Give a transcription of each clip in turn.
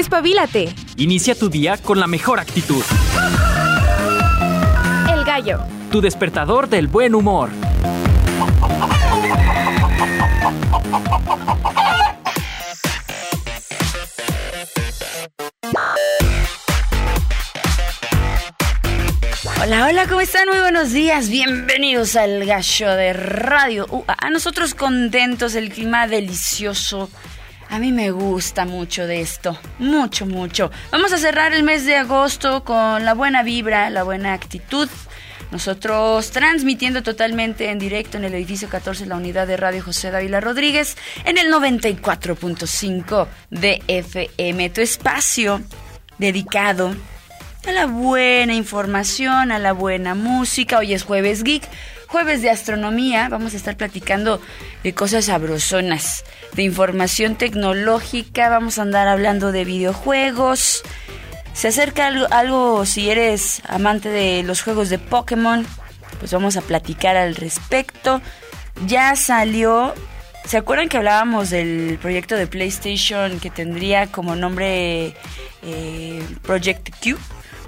Despabilate. Inicia tu día con la mejor actitud. El gallo. Tu despertador del buen humor. Hola, hola, ¿cómo están? Muy buenos días. Bienvenidos al Gallo de Radio. Uh, a nosotros contentos, el clima delicioso. A mí me gusta mucho de esto, mucho, mucho. Vamos a cerrar el mes de agosto con la buena vibra, la buena actitud. Nosotros transmitiendo totalmente en directo en el edificio 14, la unidad de Radio José Dávila Rodríguez, en el 94.5 de FM, tu espacio dedicado a la buena información, a la buena música. Hoy es jueves geek, jueves de astronomía. Vamos a estar platicando de cosas sabrosonas, de información tecnológica. Vamos a andar hablando de videojuegos. Se acerca algo, si eres amante de los juegos de Pokémon, pues vamos a platicar al respecto. Ya salió ¿Se acuerdan que hablábamos del proyecto de PlayStation que tendría como nombre eh, Project Q?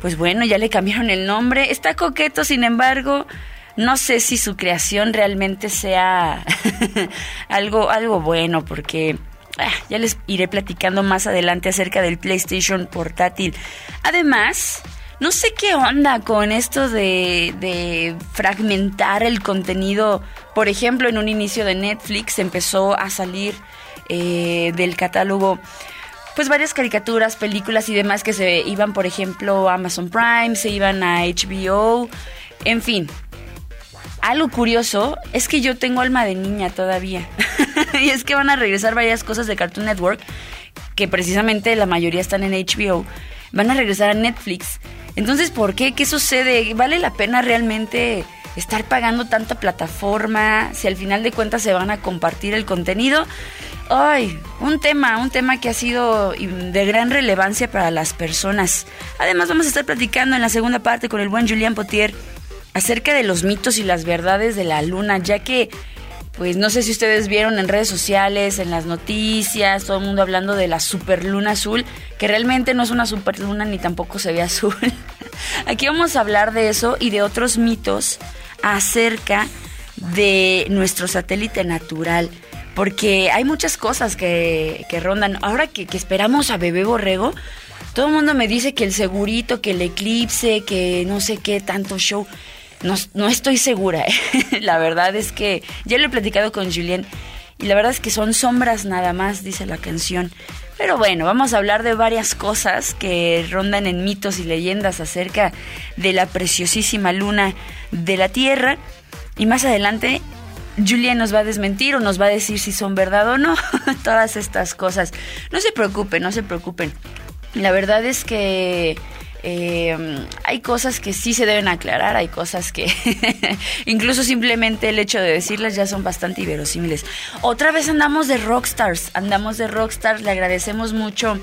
Pues bueno, ya le cambiaron el nombre. Está coqueto, sin embargo, no sé si su creación realmente sea algo, algo bueno, porque ah, ya les iré platicando más adelante acerca del PlayStation portátil. Además, no sé qué onda con esto de, de, fragmentar el contenido. Por ejemplo, en un inicio de Netflix empezó a salir eh, del catálogo pues varias caricaturas, películas y demás que se iban, por ejemplo, a Amazon Prime, se iban a HBO, en fin. Algo curioso es que yo tengo alma de niña todavía. y es que van a regresar varias cosas de Cartoon Network, que precisamente la mayoría están en HBO. Van a regresar a Netflix. Entonces, ¿por qué? ¿Qué sucede? ¿Vale la pena realmente estar pagando tanta plataforma si al final de cuentas se van a compartir el contenido? Ay, un tema, un tema que ha sido de gran relevancia para las personas. Además vamos a estar platicando en la segunda parte con el buen Julián Potier acerca de los mitos y las verdades de la luna, ya que, pues no sé si ustedes vieron en redes sociales, en las noticias, todo el mundo hablando de la superluna azul, que realmente no es una superluna ni tampoco se ve azul. Aquí vamos a hablar de eso y de otros mitos acerca de nuestro satélite natural porque hay muchas cosas que, rondan. Ahora que, esperamos a Bebé Borrego, todo el mundo me dice que el segurito, que el eclipse, que no sé qué, tanto show. No, no estoy segura. ¿eh? la verdad es que ya lo he platicado con Julien y la verdad es que son sombras nada más, dice la canción. Pero bueno, vamos a hablar de varias cosas que rondan en mitos y leyendas acerca de la preciosísima luna de la Tierra. Y más adelante Julia nos va a desmentir o nos va a decir si son verdad o no. Todas estas cosas. No se preocupen, no se preocupen. La verdad es que eh, hay cosas que sí se deben aclarar, hay cosas que incluso simplemente el hecho de decirlas ya son bastante inverosímiles. Otra vez andamos de rockstars, andamos de rockstars, le agradecemos mucho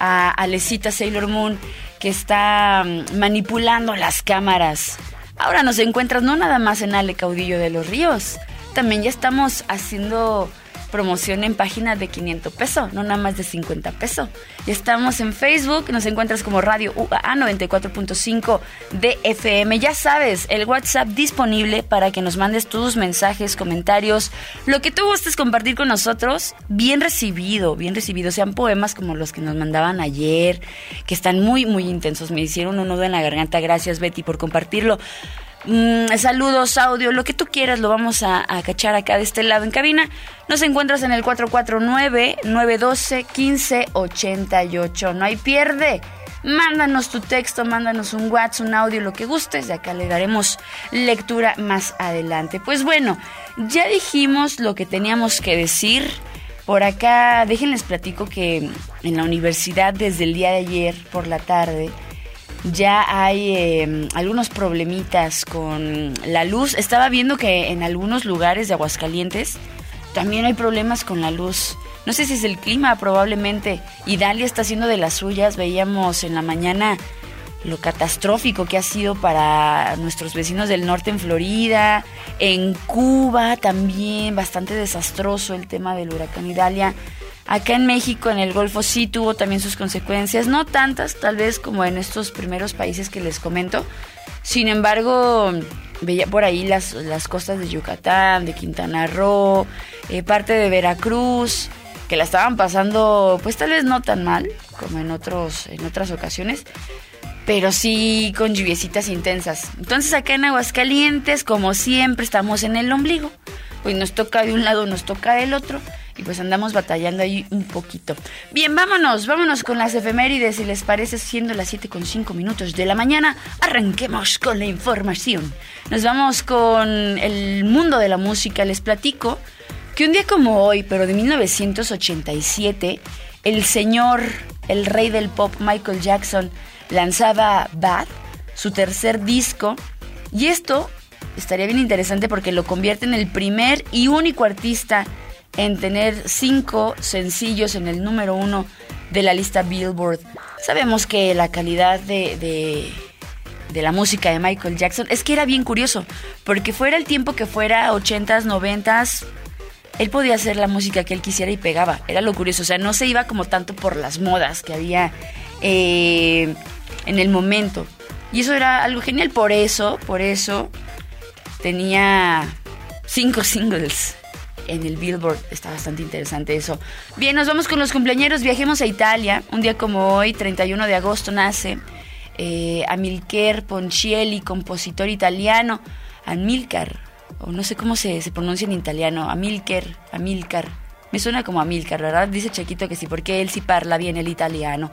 a Alecita Sailor Moon que está mm, manipulando las cámaras. Ahora nos encuentras no nada más en Ale Caudillo de los Ríos, también ya estamos haciendo promoción en páginas de 500 pesos, no nada más de 50 pesos. Ya estamos en Facebook, nos encuentras como Radio UAA 94.5 de FM. Ya sabes, el WhatsApp disponible para que nos mandes tus mensajes, comentarios, lo que tú gustes compartir con nosotros, bien recibido, bien recibido. Sean poemas como los que nos mandaban ayer, que están muy, muy intensos. Me hicieron un nudo en la garganta. Gracias, Betty, por compartirlo. Mm, saludos, audio, lo que tú quieras, lo vamos a, cachar acá de este lado en cabina. Nos encuentras en el 449-912-1588. No hay pierde. Mándanos tu texto, mándanos un WhatsApp, un audio, lo que gustes. De acá le daremos lectura más adelante. Pues bueno, ya dijimos lo que teníamos que decir. Por acá, déjenles platico que en la universidad desde el día de ayer por la tarde ya hay em, algunos problemitas con la luz. Estaba viendo que en algunos lugares de Aguascalientes también hay problemas con la luz. No sé si es el clima, probablemente. Y Dalia está haciendo de las suyas. Veíamos en la mañana lo catastrófico que ha sido para nuestros vecinos del norte en Florida, en Cuba también, bastante desastroso el tema del huracán Idalia. Acá en México, en el Golfo, sí tuvo también sus consecuencias, no tantas tal vez como en estos primeros países que les comento. Sin embargo, veía por ahí las, las costas de Yucatán, de Quintana Roo, eh, parte de Veracruz, que la estaban pasando, pues tal vez no tan mal como en, otros, en otras ocasiones, pero sí con lluviecitas intensas. Entonces acá en Aguascalientes, como siempre, estamos en el ombligo. Pues nos toca de un lado, nos toca del otro y pues andamos batallando ahí un poquito. Bien, vámonos, vámonos con las efemérides, si les parece, siendo las 7 con 5 minutos de la mañana, arranquemos con la información. Nos vamos con el mundo de la música, les platico que un día como hoy, pero de 1987, el señor, el rey del pop Michael Jackson, lanzaba Bad, su tercer disco, y esto estaría bien interesante porque lo convierte en el primer y único artista en tener cinco sencillos en el número uno de la lista Billboard. Sabemos que la calidad de, de, la música de Michael Jackson es que era bien curioso, porque fuera el tiempo que fuera 80s, 90s, él podía hacer la música que él quisiera y pegaba. Era lo curioso, o sea, no se iba como tanto por las modas que había eh, en el momento. Y eso era algo genial, por eso, por eso tenía cinco singles en el Billboard. Está bastante interesante eso. Bien, nos vamos con los cumpleaños. Viajemos a Italia. Un día como hoy, 31 de agosto, nace eh, Amilcar compositor italiano. Amilcar, o no sé cómo se, pronuncia en italiano. Amilcar, Amilcar. Me suena como Amilcar, ¿verdad? Dice Chequito que sí, porque él sí parla bien el italiano.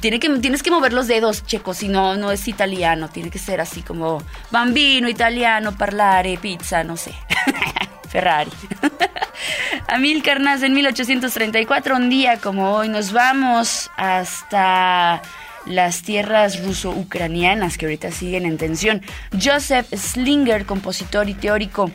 Tienes que mover los dedos, Checo, si no, no es italiano. Tiene que ser así como bambino, italiano, parlare, pizza, no sé. Ferrari. Amilcar nace en 1834, un día como hoy. Nos vamos hasta las tierras ruso-ucranianas que ahorita siguen en tensión. Joseph Slinger, compositor y teórico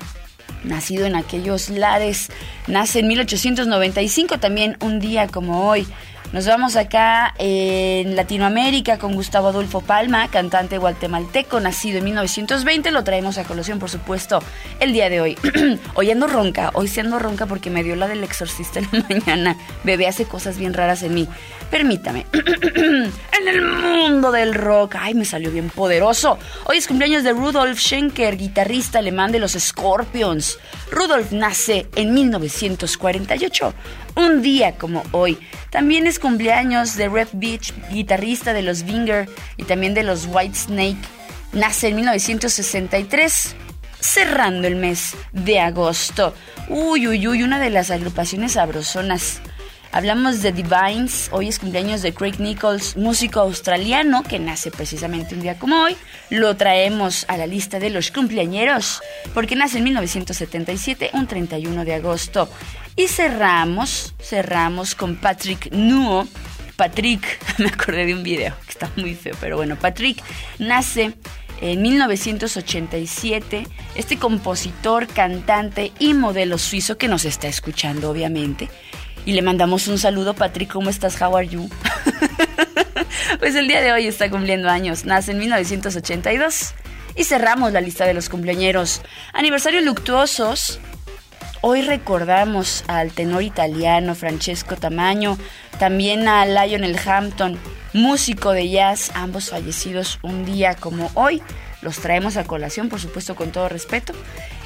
nacido en aquellos lares, nace en 1895, también un día como hoy. Nos vamos acá en Latinoamérica con Gustavo Adolfo Palma, cantante guatemalteco, nacido en 1920. Lo traemos a colación, por supuesto, el día de hoy. hoy ando ronca, hoy sí ando ronca porque me dio la del exorcista en la mañana. Bebé hace cosas bien raras en mí. Permítame. en el mundo del rock. Ay, me salió bien poderoso. Hoy es cumpleaños de Rudolf Schenker, guitarrista alemán de los Scorpions. Rudolf nace en 1948 un día como hoy. También es cumpleaños de Red Beach, guitarrista de los Vinger y también de los White Snake. Nace en 1963, cerrando el mes de agosto. Uy, uy, uy, una de las agrupaciones sabrosonas Hablamos de Divines, hoy es cumpleaños de Craig Nichols, músico australiano que nace precisamente un día como hoy. Lo traemos a la lista de los cumpleañeros porque nace en 1977, un 31 de agosto. Y cerramos, cerramos con Patrick Nuo. Patrick, me acordé de un video que está muy feo, pero bueno, Patrick nace en 1987, este compositor, cantante y modelo suizo que nos está escuchando, obviamente. Y le mandamos un saludo, Patrick, ¿cómo estás? How are you? pues el día de hoy está cumpliendo años, nace en 1982. Y cerramos la lista de los cumpleañeros. Aniversarios luctuosos. Hoy recordamos al tenor italiano Francesco Tamaño, también a Lionel Hampton, músico de jazz, ambos fallecidos un día como hoy. Los traemos a colación, por supuesto, con todo respeto.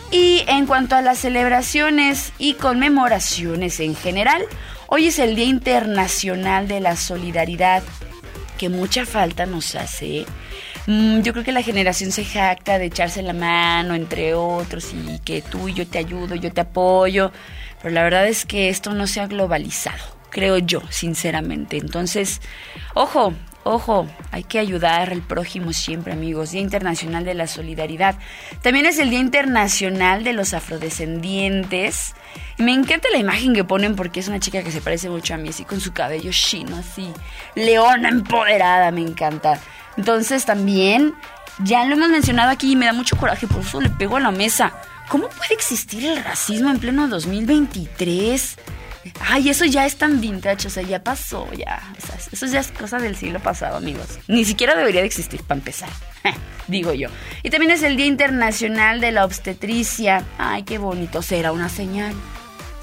Y en cuanto a las celebraciones y conmemoraciones en general, hoy es el Día Internacional de la Solidaridad, que mucha falta nos hace. Mm, yo creo que la generación se jacta de echarse la mano entre otros y que tú y yo te ayudo, yo te apoyo, pero la verdad es que esto no se ha globalizado, creo yo, sinceramente. Entonces, ojo, Ojo, hay que ayudar al prójimo siempre, amigos. Día Internacional de la Solidaridad. También es el Día Internacional de los Afrodescendientes. Me encanta la imagen que ponen porque es una chica que se parece mucho a mí, así con su cabello chino, así. Leona empoderada, me encanta. Entonces también, ya lo hemos mencionado aquí y me da mucho coraje, por eso le pego a la mesa. ¿Cómo puede existir el racismo en pleno 2023? Ay, eso ya es tan vintage, o sea, ya pasó, ya. O sea, eso ya es cosa del siglo pasado, amigos. Ni siquiera debería de existir para empezar, digo yo. Y también es el Día Internacional de la Obstetricia. Ay, qué bonito, será una señal.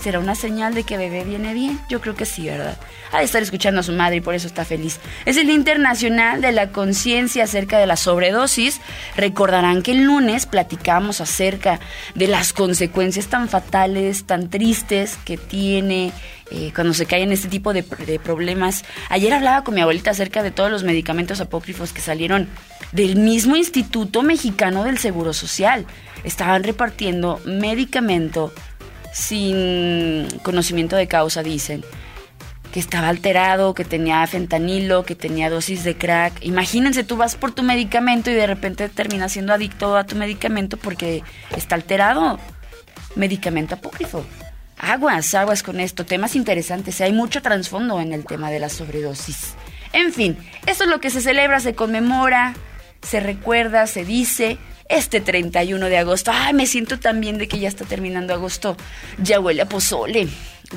¿Será una señal de que bebé viene bien? Yo creo que sí, ¿verdad? Ha de estar escuchando a su madre y por eso está feliz. Es el Internacional de la Conciencia acerca de la sobredosis. Recordarán que el lunes platicamos acerca de las consecuencias tan fatales, tan tristes que tiene eh, cuando se caen este tipo de, de problemas. Ayer hablaba con mi abuelita acerca de todos los medicamentos apócrifos que salieron del mismo Instituto Mexicano del Seguro Social. Estaban repartiendo medicamento sin conocimiento de causa, dicen. Que estaba alterado, que tenía fentanilo, que tenía dosis de crack. Imagínense, tú vas por tu medicamento y de repente terminas siendo adicto a tu medicamento porque está alterado. Medicamento apócrifo. Aguas, aguas con esto. Temas interesantes. Hay mucho trasfondo en el tema de la sobredosis. En fin, esto es lo que se celebra, se conmemora, se recuerda, se dice este 31 de agosto. Ay, me siento tan bien de que ya está terminando agosto. Ya huele a pozole,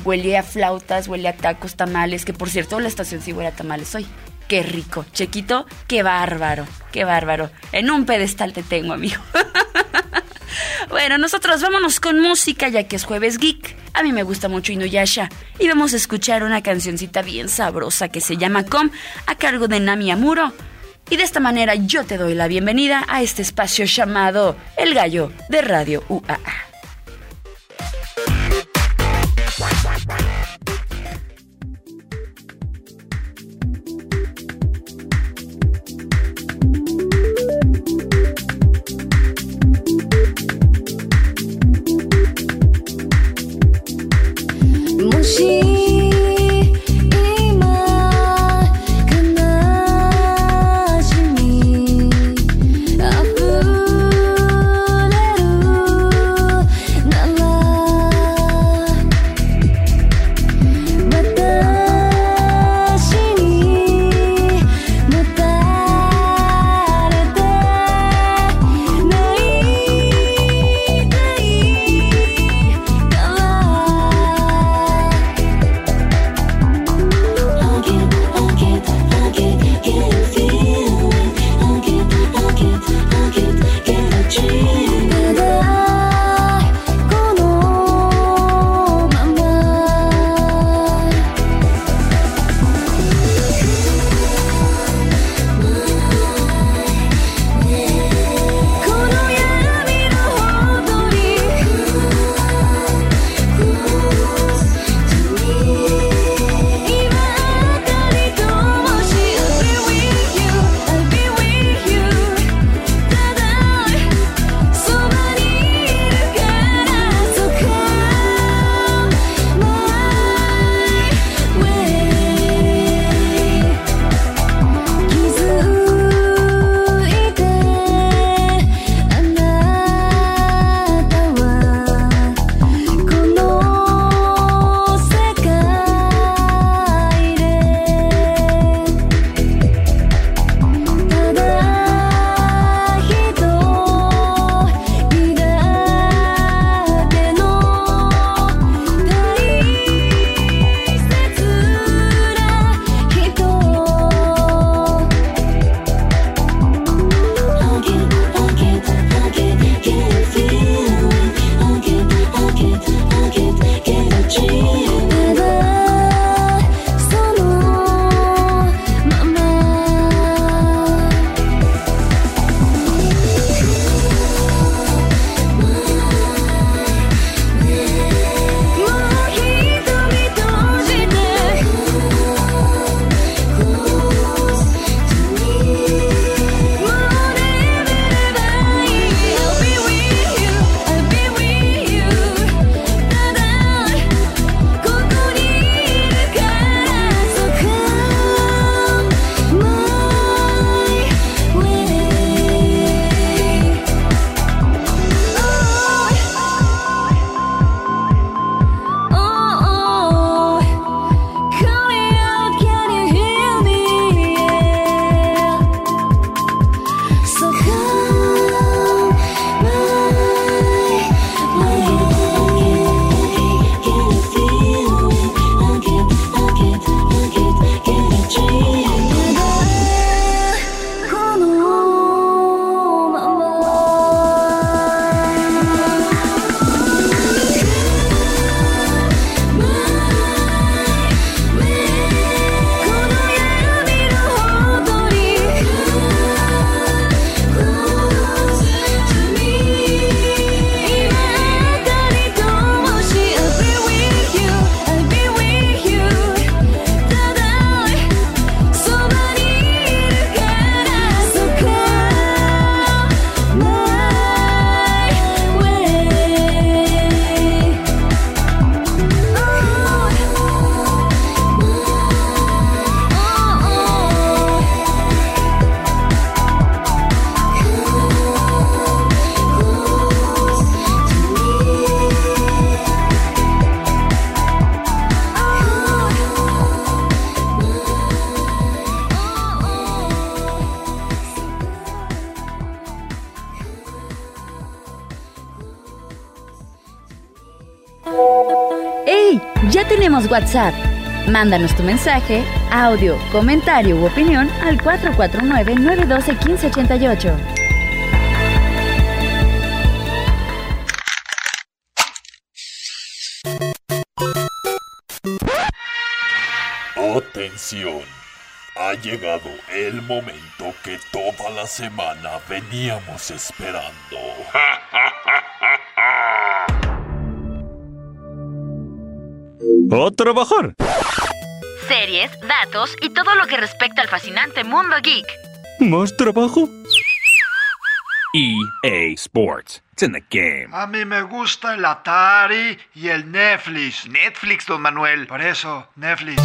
huele a flautas, huele a tacos, tamales, que por cierto la estación sí huele a tamales hoy. Qué rico, Chequito, qué bárbaro, qué bárbaro. En un pedestal te tengo, amigo. bueno, nosotros vámonos con música ya que es jueves geek. A mí me gusta mucho Inuyasha y vamos a escuchar una cancioncita bien sabrosa que se llama Com a cargo de Nami Amuro. Y de esta manera yo te doy la bienvenida a este espacio llamado El Gallo de Radio UAA. WhatsApp. Mándanos tu mensaje, audio, comentario u opinión al 449-912-1588. Atención, ha llegado el momento que toda la semana veníamos esperando. ¡A trabajar! Series, datos y todo lo que respecta al fascinante mundo geek. ¿Más trabajo? EA Sports. It's in the game. A mí me gusta el Atari y el Netflix. Netflix, don Manuel. Por eso, Netflix.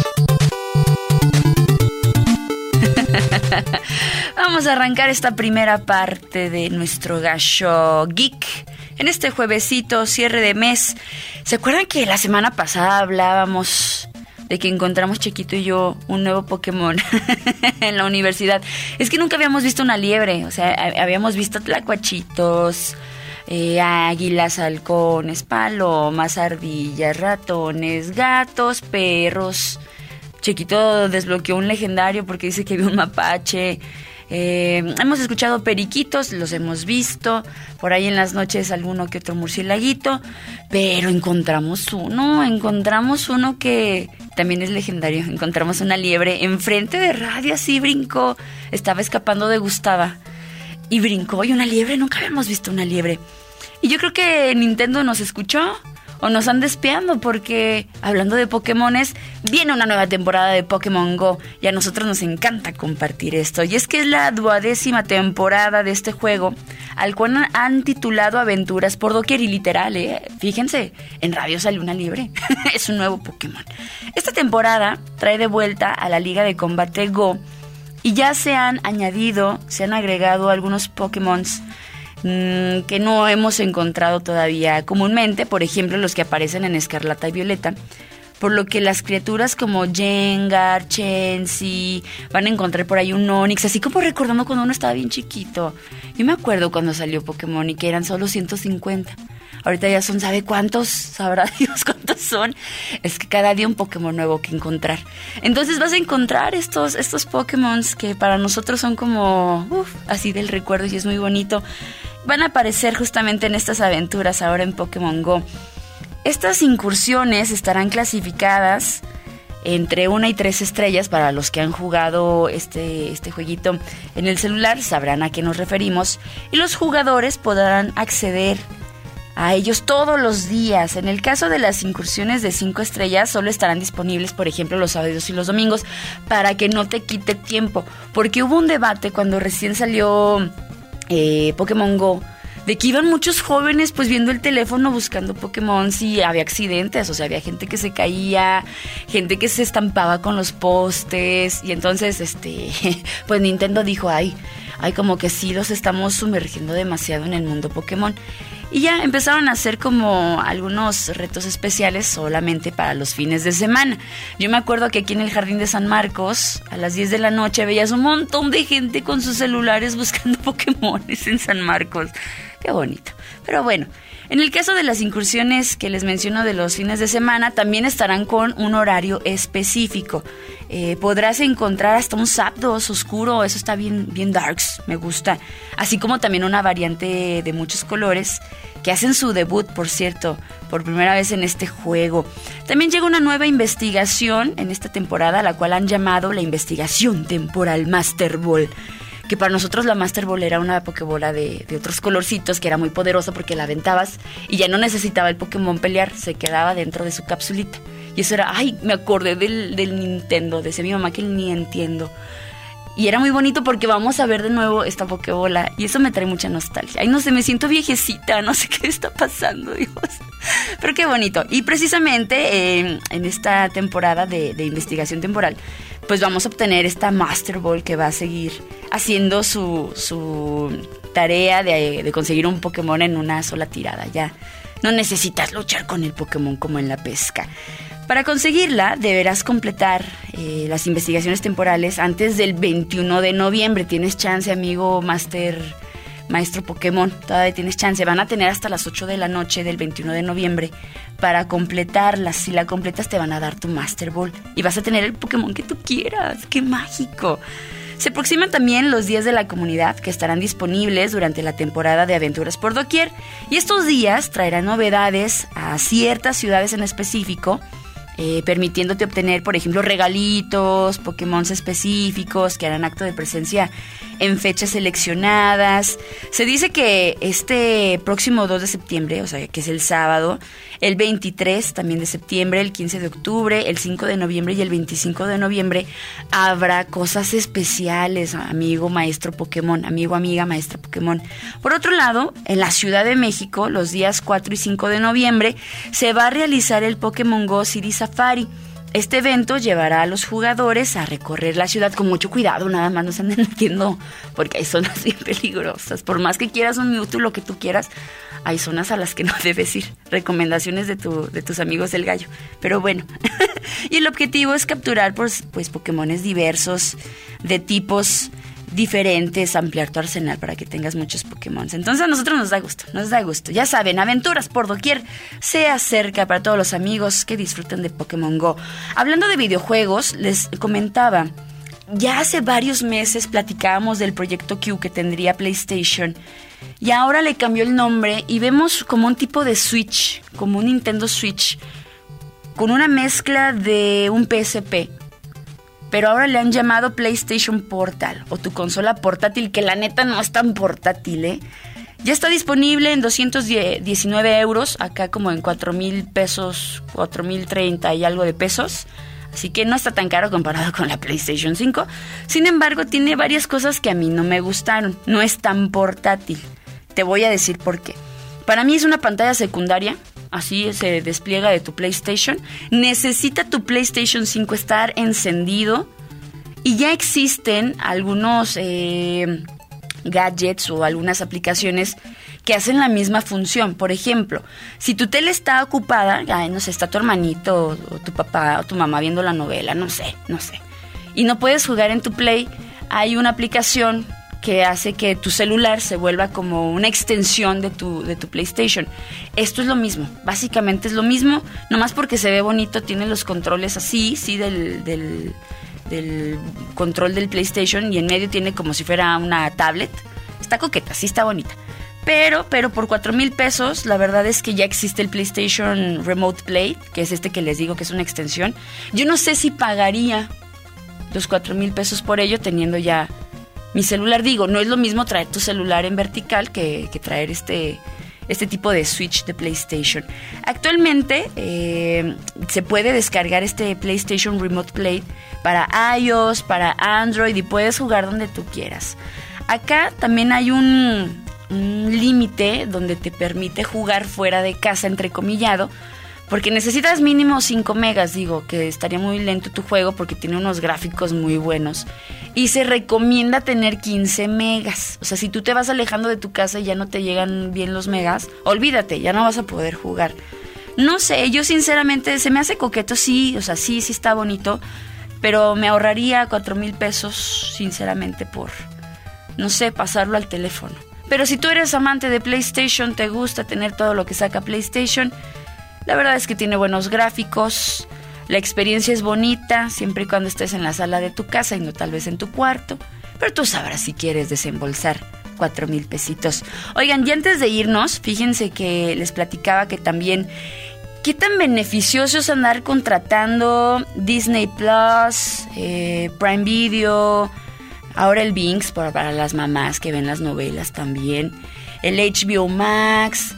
Vamos a arrancar esta primera parte de nuestro gallo geek. En este juevesito, cierre de mes. ¿Se acuerdan que la semana pasada hablábamos de que encontramos Chiquito y yo un nuevo Pokémon en la universidad? Es que nunca habíamos visto una liebre. O sea, habíamos visto tlacuachitos, eh, águilas, halcones, palomas, ardillas, ratones, gatos, perros. Chiquito desbloqueó un legendario porque dice que vio un mapache. Eh, hemos escuchado periquitos, los hemos visto, por ahí en las noches alguno que otro murcielaguito, pero encontramos uno, encontramos uno que también es legendario, encontramos una liebre enfrente de radio, así brincó, estaba escapando de Gustava y brincó y una liebre, nunca habíamos visto una liebre. Y yo creo que Nintendo nos escuchó o nos han despiando porque hablando de Pokémones, viene una nueva temporada de Pokémon Go y a nosotros nos encanta compartir esto. Y es que es la duodécima temporada de este juego al cual han titulado Aventuras por doquier y literal, ¿eh? Fíjense, en radio sale una libre. es un nuevo Pokémon. Esta temporada trae de vuelta a la Liga de Combate Go y ya se han añadido, se han agregado algunos Pokémon Mm, que no hemos encontrado todavía comúnmente, por ejemplo los que aparecen en Escarlata y Violeta, por lo que las criaturas como Jengar, Chensi, van a encontrar por ahí un Onix, así como recordando cuando uno estaba bien chiquito. Yo me acuerdo cuando salió Pokémon y que eran solo 150. Ahorita ya son, ¿sabe cuántos? Sabrá Dios cuántos son. Es que cada día un Pokémon nuevo que encontrar. Entonces vas a encontrar estos, estos Pokémon que para nosotros son como, así del recuerdo y es muy bonito van a aparecer justamente en estas aventuras ahora en Pokémon Go. Estas incursiones estarán clasificadas entre una y tres estrellas para los que han jugado este, este jueguito en el celular, sabrán a qué nos referimos, y los jugadores podrán acceder a ellos todos los días. En el caso de las incursiones de cinco estrellas, solo estarán disponibles, por ejemplo, los sábados y los domingos, para que no te quite tiempo, porque hubo un debate cuando recién salió eh, Pokémon Go, de que iban muchos jóvenes pues viendo el teléfono buscando Pokémon si había accidentes, o sea, había gente que se caía, gente que se estampaba con los postes y entonces este pues Nintendo dijo, "Ay, ay como que sí los estamos sumergiendo demasiado en el mundo Pokémon." Y ya empezaron a hacer como algunos retos especiales solamente para los fines de semana. Yo me acuerdo que aquí en el Jardín de San Marcos, a las 10 de la noche, veías un montón de gente con sus celulares buscando Pokémones en San Marcos. Qué bonito. Pero bueno, en el caso de las incursiones que les menciono de los fines de semana, también estarán con un horario específico. Eh, podrás encontrar hasta un Zapdos oscuro, eso está bien, bien darks, me gusta. Así como también una variante de muchos colores que hacen su debut, por cierto, por primera vez en este juego. También llega una nueva investigación en esta temporada, la cual han llamado la investigación temporal Master Ball que para nosotros la Master Ball era una Pokébola de, de otros colorcitos que era muy poderosa porque la aventabas y ya no necesitaba el Pokémon pelear, se quedaba dentro de su capsulita. Y eso era, ay, me acordé del, del Nintendo, decía mi mamá que ni entiendo. Y era muy bonito porque vamos a ver de nuevo esta Pokébola. Y eso me trae mucha nostalgia. Ay, no sé, me siento viejecita, no sé qué está pasando, Dios. Pero qué bonito. Y precisamente eh, en esta temporada de, de, investigación temporal, pues vamos a obtener esta Master Ball que va a seguir haciendo su, su tarea de, conseguir un Pokémon en una sola tirada. Ya no necesitas luchar con el Pokémon como en la pesca. Para conseguirla deberás completar eh, las investigaciones temporales antes del 21 de noviembre. Tienes chance, amigo Master maestro Pokémon, todavía tienes chance. Van a tener hasta las 8 de la noche del 21 de noviembre para completarlas. Si la completas te van a dar tu Master Ball y vas a tener el Pokémon que tú quieras. ¡Qué mágico! Se aproximan también los días de la comunidad que estarán disponibles durante la temporada de aventuras por doquier y estos días traerán novedades a ciertas ciudades en específico eh, permitiéndote obtener, por ejemplo, regalitos, Pokémon específicos que harán acto de presencia en fechas seleccionadas. Se dice que este próximo 2 de septiembre, o sea, que es el sábado, el 23 también de septiembre, el 15 de octubre, el 5 de noviembre y el 25 de noviembre habrá cosas especiales, amigo maestro Pokémon, amigo amiga maestra Pokémon. Por otro lado, en la Ciudad de México, los días 4 y 5 de noviembre, se va a realizar el Pokémon Go City Safari. Este evento llevará a los jugadores a recorrer la ciudad con mucho cuidado, nada más no se anden metiendo porque hay zonas bien peligrosas. Por más que quieras un Mewtwo, lo que tú quieras, hay zonas a las que no debes ir. Recomendaciones de, tu, de tus amigos del gallo. Pero bueno, y el objetivo es capturar pues, pues Pokémones diversos, de tipos diferentes, ampliar tu arsenal para que tengas muchos Pokémon. Entonces a nosotros nos da gusto, nos da gusto. Ya saben, aventuras por doquier se acerca para todos los amigos que disfrutan de Pokémon Go. Hablando de videojuegos, les comentaba, ya hace varios meses platicábamos del proyecto Q que tendría PlayStation y ahora le cambió el nombre y vemos como un tipo de Switch, como un Nintendo Switch, con una mezcla de un PSP. Pero ahora le han llamado PlayStation Portal o tu consola portátil, que la neta no es tan portátil, ¿eh? Ya está disponible en 219 euros, acá como en 4 mil pesos, 4 mil 30 y algo de pesos. Así que no está tan caro comparado con la PlayStation 5. Sin embargo, tiene varias cosas que a mí no me gustaron. No es tan portátil. Te voy a decir por qué. Para mí es una pantalla secundaria, así se despliega de tu PlayStation. Necesita tu PlayStation 5 estar encendido y ya existen algunos eh, gadgets o algunas aplicaciones que hacen la misma función. Por ejemplo, si tu tele está ocupada, no sé, está tu hermanito o tu papá o tu mamá viendo la novela, no sé, no sé, y no puedes jugar en tu Play, hay una aplicación que hace que tu celular se vuelva como una extensión de tu, de tu PlayStation. Esto es lo mismo, básicamente es lo mismo, nomás porque se ve bonito, tiene los controles así, sí, del, del, control del PlayStation y en medio tiene como si fuera una tablet. Está coqueta, sí está bonita. Pero, pero por 4 mil pesos, la verdad es que ya existe el PlayStation Remote Play, que es este que les digo que es una extensión. Yo no sé si pagaría los 4 mil pesos por ello teniendo ya mi celular. Digo, no es lo mismo traer tu celular en vertical que, que traer este, este tipo de Switch de PlayStation. Actualmente eh, se puede descargar este PlayStation Remote Play para iOS, para Android y puedes jugar donde tú quieras. Acá también hay un, un límite donde te permite jugar fuera de casa, entrecomillado porque necesitas mínimo 5 megas, digo, que estaría muy lento tu juego porque tiene unos gráficos muy buenos. Y se recomienda tener 15 megas. O sea, si tú te vas alejando de tu casa y ya no te llegan bien los megas, olvídate, ya no vas a poder jugar. No sé, yo sinceramente se me hace coqueto, sí, o sea, sí, sí está bonito, pero me ahorraría 4 mil pesos, sinceramente, por, no sé, pasarlo al teléfono. Pero si tú eres amante de PlayStation, te gusta tener todo lo que saca PlayStation, la verdad es que tiene buenos gráficos, la experiencia es bonita, siempre y cuando estés en la sala de tu casa y no tal vez en tu cuarto, pero tú sabrás si quieres desembolsar cuatro mil pesitos. Oigan, y antes de irnos, fíjense que les platicaba que también ¿Qué tan beneficioso es andar contratando Disney Plus, eh, Prime Video, ahora el para, para, las mamás que ven las novelas también, el HBO Max,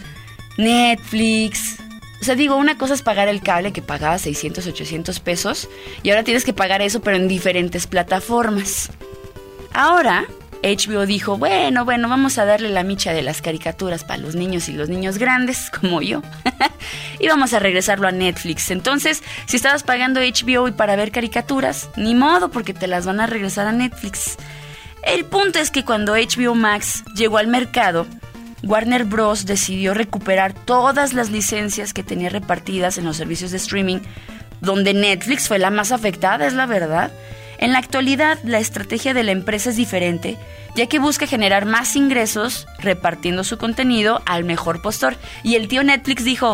Netflix, o sea, digo, una cosa es pagar el cable que pagaba 600, 800 pesos y ahora tienes que pagar eso pero en diferentes plataformas. Ahora, HBO dijo, bueno, bueno, vamos a darle la micha de las caricaturas para los niños y los niños grandes, como yo, y vamos a regresarlo a Netflix. Entonces, si estabas pagando HBO y para ver caricaturas, ni modo, porque te las van a regresar a Netflix. El punto es que cuando HBO Max llegó al mercado, Warner Bros. decidió recuperar todas las licencias que tenía repartidas en los servicios de streaming, donde Netflix fue la más afectada, es la verdad. En la actualidad, la estrategia de la empresa es diferente, ya que busca generar más ingresos repartiendo su contenido al mejor postor. Y el tío Netflix dijo,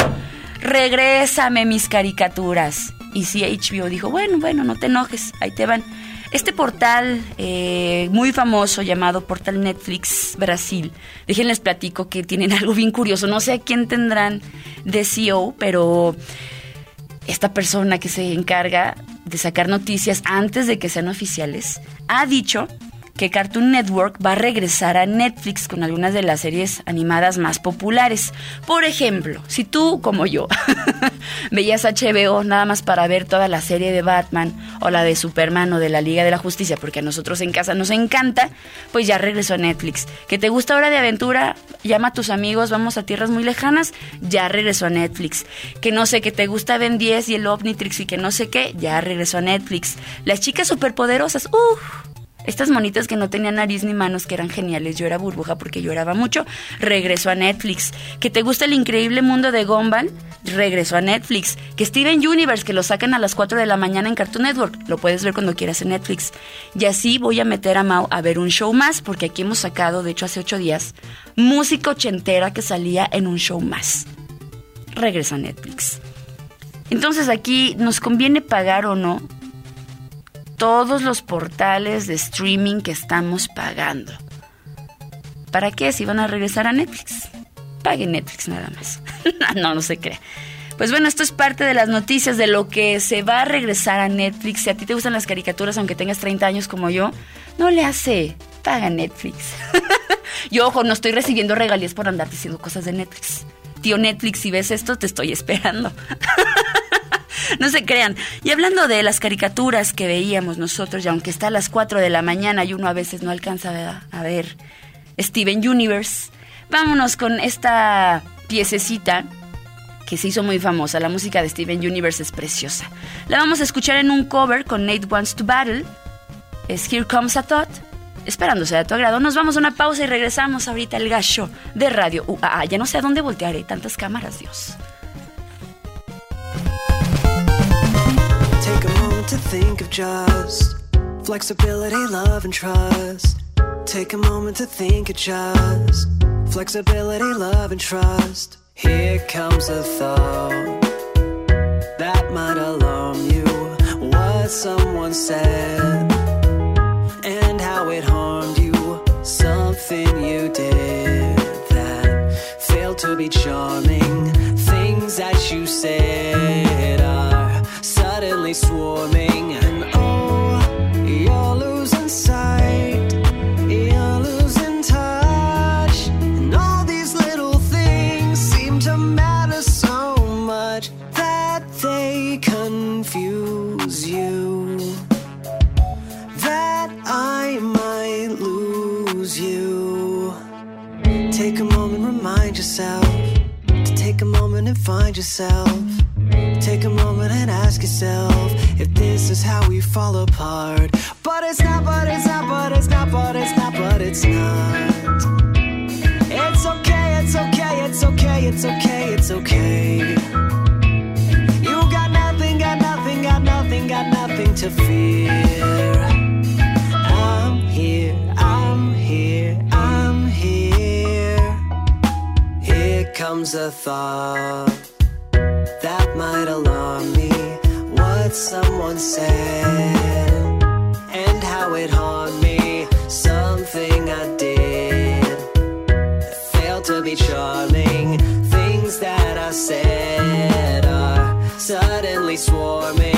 regrésame mis caricaturas. Y si HBO dijo, bueno, bueno, no te enojes, ahí te van. Este portal eh, muy famoso llamado Portal Netflix Brasil, déjenles platico que tienen algo bien curioso. No sé a quién tendrán de CEO, pero esta persona que se encarga de sacar noticias antes de que sean oficiales ha dicho que Cartoon Network va a regresar a Netflix con algunas de las series animadas más populares. Por ejemplo, si tú, como yo, veías HBO nada más para ver toda la serie de Batman o la de Superman o de la Liga de la Justicia, porque a nosotros en casa nos encanta, pues ya regresó a Netflix. Que te gusta Hora de Aventura, llama a tus amigos, vamos a tierras muy lejanas, ya regresó a Netflix. Que no sé, que te gusta Ben 10 y el Omnitrix y que no sé qué, ya regresó a Netflix. Las chicas superpoderosas, uff estas monitas que no tenían nariz ni manos, que eran geniales. Yo era burbuja porque lloraba mucho. Regresó a Netflix. Que te gusta el increíble mundo de Gumball. Regresó a Netflix. Que Steven Universe, que lo sacan a las 4 de la mañana en Cartoon Network. Lo puedes ver cuando quieras en Netflix. Y así voy a meter a Mao a ver un show más, porque aquí hemos sacado, de hecho hace 8 días, música ochentera que salía en un show más. Regresa a Netflix. Entonces aquí nos conviene pagar o no todos los portales de streaming que estamos pagando. ¿Para qué? Si van a regresar a Netflix. Paguen Netflix nada más. no, no se cree. Pues bueno, esto es parte de las noticias de lo que se va a regresar a Netflix. Si a ti te gustan las caricaturas, aunque tengas 30 años como yo, no le hace. Paga Netflix. yo, ojo, no estoy recibiendo regalías por andar diciendo cosas de Netflix. Tío Netflix, si ves esto, te estoy esperando. no se crean. Y hablando de las caricaturas que veíamos nosotros, y aunque está a las 4 de la mañana y uno a veces no alcanza a ver Steven Universe, vámonos con esta piececita que se hizo muy famosa. La música de Steven Universe es preciosa. La vamos a escuchar en un cover con Nate Wants to Battle. Es Here Comes a Thought. Esperándose a tu agrado, nos vamos a una pausa y regresamos ahorita al gallo de radio. UAA. Ya no sé a dónde voltearé, tantas cámaras, Dios. To think of just flexibility, love, and trust. Take a moment to think of just flexibility, love, and trust. Here comes a thought that might alarm you. What someone said and how it harmed you. Something you did that failed to be charming. Things that you said are suddenly swarming yourself Take a moment and ask yourself if this is how we fall apart. But it's not, but it's not, but it's not, but it's not, but it's not. It's okay, it's okay, it's okay, it's okay, it's okay. You got nothing, got nothing, got nothing, got nothing to fear. I'm here, I'm here, I'm here. Here comes a thought might alarm me. What someone said and how it harmed me. Something I did failed to be charming. Things that I said are suddenly swarming,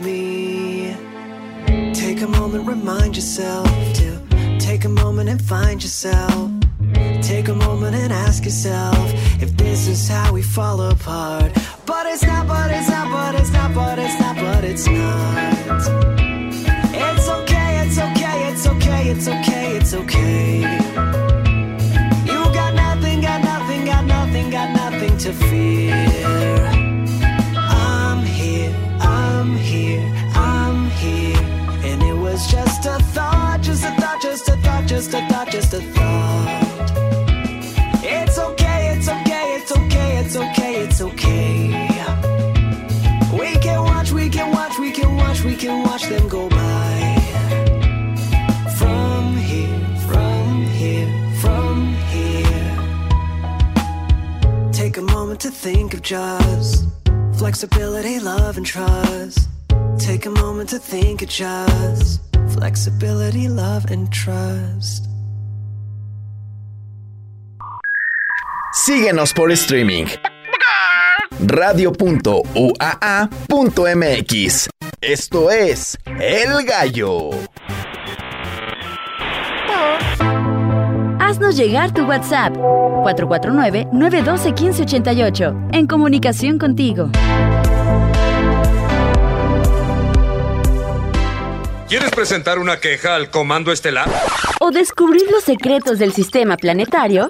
me. Take a moment, remind yourself to take a moment and find yourself. Take a moment and ask yourself if this is how we fall apart. But it's not, but it's not, but it's not, but it's not, but it's not. It's okay, it's okay, it's okay, it's okay, it's okay. You got nothing, got nothing, got nothing, got nothing to fear. Just a thought, just a thought. It's okay, it's okay, it's okay, it's okay, it's okay. We can watch, we can watch, we can watch, we can watch them go by. From here, from here, from here. Take a moment to think of just flexibility, love, and trust. Take a moment to think of just flexibility, love, and trust. Síguenos por streaming. Radio.uaa.mx. Esto es El Gallo. Haznos llegar tu WhatsApp 449-912-1588. En comunicación contigo. ¿Quieres presentar una queja al Comando Estelar? O descubrir los secretos del sistema planetario.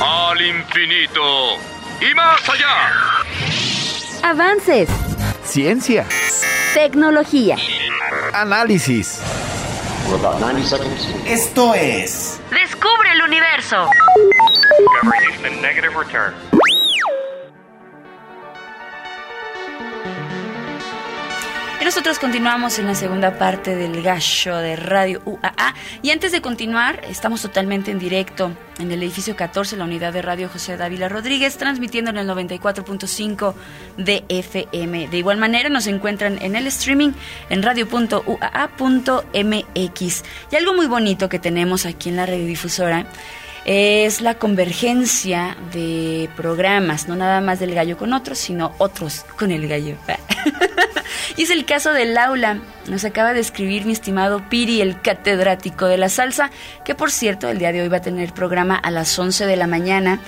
Al infinito y más allá. Avances. Ciencia. Tecnología. Análisis. Esto es Descubre el universo. Nosotros continuamos en la segunda parte del gallo de Radio UAA. Y antes de continuar, estamos totalmente en directo en el edificio 14, la unidad de radio José Dávila Rodríguez, transmitiendo en el 94.5 de FM. De igual manera, nos encuentran en el streaming en radio.uaa.mx. Y algo muy bonito que tenemos aquí en la radiodifusora es la convergencia de programas, no nada más del gallo con otros, sino otros con el gallo. y es el caso del aula. Nos acaba de escribir mi estimado Piri, el catedrático de la salsa, que por cierto el día de hoy va a tener programa a las 11 de la mañana.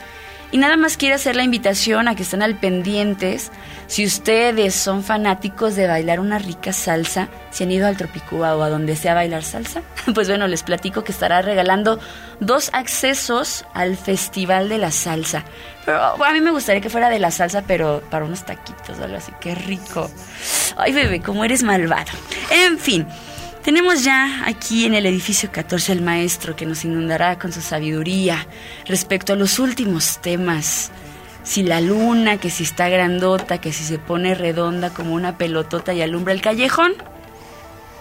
Y nada más quiere hacer la invitación a que estén al pendientes. Si ustedes son fanáticos de bailar una rica salsa, si han ido al Tropicúa o a donde sea bailar salsa, pues bueno, les platico que estará regalando dos accesos al Festival de la Salsa. Pero a mí me gustaría que fuera de la salsa, pero para unos taquitos o algo así. Qué rico. Ay, bebé, cómo eres malvado. En fin. Tenemos ya aquí en el edificio 14 el maestro que nos inundará con su sabiduría respecto a los últimos temas. Si la luna, que si está grandota, que si se pone redonda como una pelotota y alumbra el callejón,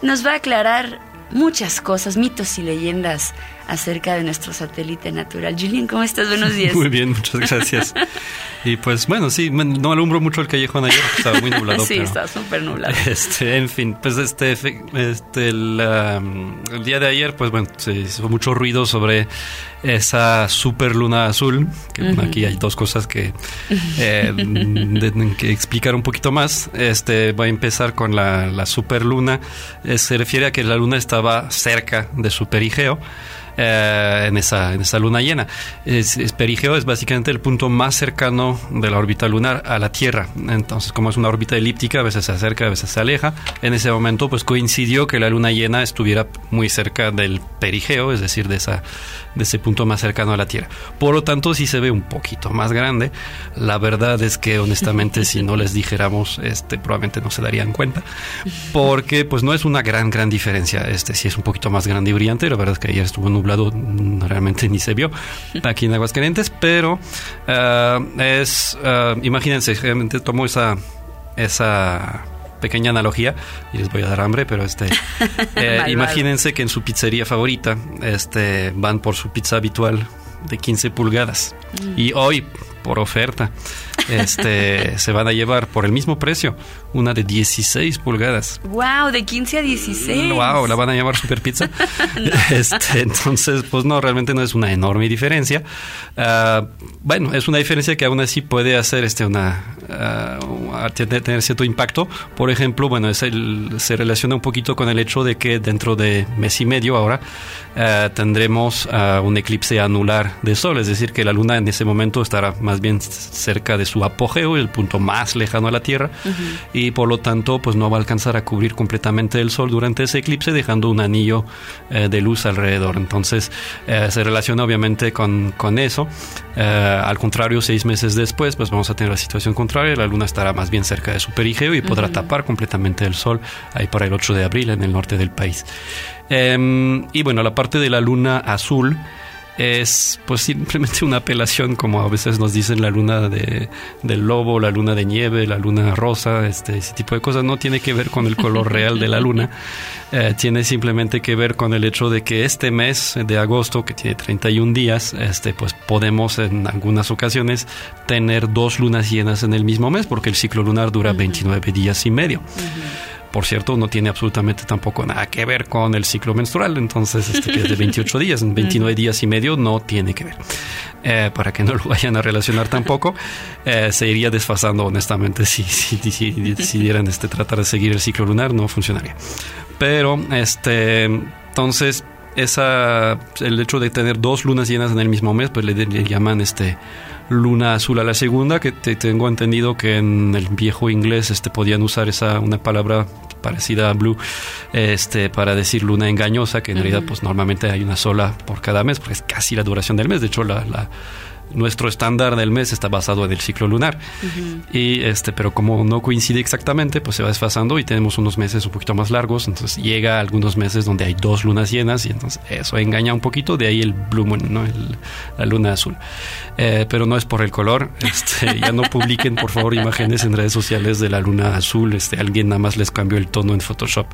nos va a aclarar muchas cosas, mitos y leyendas acerca de nuestro satélite natural. Julian, ¿cómo estás? Buenos días. Muy bien, muchas gracias. y pues bueno, sí, no alumbro mucho el callejón ayer, estaba muy nublado. sí, pero, está súper nublado. Este, en fin, pues este, este el, um, el, día de ayer, pues bueno, se hizo mucho ruido sobre esa super luna azul, que uh -huh. aquí hay dos cosas que, eh, de, que explicar un poquito más. Este, voy a empezar con la, la super luna. Eh, se refiere a que la luna estaba cerca de su perigeo. Eh, en, esa, en esa luna llena. Es, es, perigeo es básicamente el punto más cercano de la órbita lunar a la Tierra. Entonces, como es una órbita elíptica, a veces se acerca, a veces se aleja. En ese momento, pues coincidió que la luna llena estuviera muy cerca del perigeo, es decir, de, esa, de ese punto más cercano a la Tierra. Por lo tanto, sí se ve un poquito más grande. La verdad es que, honestamente, si no les dijéramos, este, probablemente no se darían cuenta. Porque, pues, no es una gran, gran diferencia. Este sí es un poquito más grande y brillante. La verdad es que ayer estuvo nublado, realmente ni se vio aquí en Aguascalientes. Pero uh, es, uh, imagínense, realmente tomo esa, esa pequeña analogía y les voy a dar hambre, pero este eh, imagínense que en su pizzería favorita este van por su pizza habitual de 15 pulgadas mm. y hoy por oferta este se van a llevar por el mismo precio una de 16 pulgadas. Wow, de 15 a 16. Wow, la van a llamar super pizza. no. este, entonces, pues no, realmente no es una enorme diferencia. Uh, bueno, es una diferencia que aún así puede hacer este una uh, tener cierto impacto. Por ejemplo, bueno, es el, se relaciona un poquito con el hecho de que dentro de mes y medio ahora uh, tendremos un eclipse anular de sol, es decir, que la luna en ese momento estará más bien cerca de su apogeo, el punto más lejano a la Tierra. -huh y por lo tanto pues no va a alcanzar a cubrir completamente el sol durante ese eclipse dejando un anillo eh, de luz alrededor. Entonces eh, se relaciona obviamente con, con eso. Eh, al contrario seis meses después pues vamos a tener la situación contraria la luna estará más bien cerca de su perigeo y podrá tapar completamente el sol ahí para el 8 de abril en el norte del país. Em, y bueno, la parte de la luna azul es pues simplemente una apelación como a veces nos dicen la luna de, del lobo, la luna de nieve, la luna rosa, este, ese tipo de cosas. No tiene que ver con el color real de la luna, eh, tiene simplemente que ver con el hecho de que este mes de agosto que tiene 31 días, este, pues podemos en algunas ocasiones tener dos lunas llenas en el mismo mes porque el ciclo lunar dura 29 días y medio por cierto, no tiene absolutamente tampoco nada que ver con el ciclo menstrual, entonces este que es de 28 días, en 29 días y medio no tiene que ver. Eh, para que no lo vayan a relacionar tampoco, eh, se iría desfasando honestamente si, si, si, decidieran este, tratar de seguir el ciclo lunar, no funcionaría. Pero, este, entonces, esa, el hecho de tener dos lunas llenas en el mismo mes, pues le, le llaman este luna azul. A la segunda, que te, tengo entendido que en el viejo inglés este, podían usar esa una palabra parecida a blue este para decir luna engañosa que en realidad pues normalmente hay una sola por cada mes porque es casi la duración del mes. De hecho la, la nuestro estándar del mes está basado en el ciclo lunar. Y este, pero como no coincide exactamente, pues se va desfasando y tenemos unos meses un poquito más largos. Entonces llega a algunos meses donde hay dos lunas llenas y entonces eso engaña un poquito. De ahí el blue moon, ¿no? la luna azul. Eh, pero no es por el color. Este, ya no publiquen, por favor, imágenes en redes sociales de la luna azul. Este, alguien nada más les cambió el tono en Photoshop.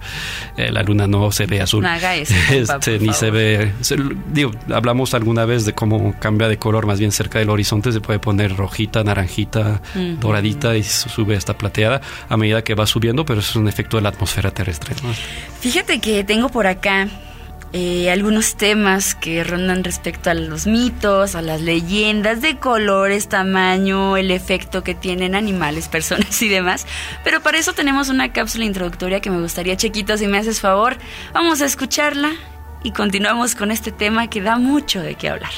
Eh, la luna no se ve azul. este, ni se ve. digo, hablamos alguna vez de cómo cambia de color, más bien se del horizonte se puede poner rojita, naranjita, doradita y sube hasta plateada a medida que va subiendo, pero eso es un efecto de la atmósfera terrestre. Fíjate que tengo por acá eh, algunos temas que rondan respecto a los mitos, a las leyendas de colores, tamaño, el efecto que tienen animales, personas y demás. Pero para eso tenemos una cápsula introductoria que me gustaría, Chiquito, si me haces favor, vamos a escucharla y continuamos con este tema que da mucho de qué hablar.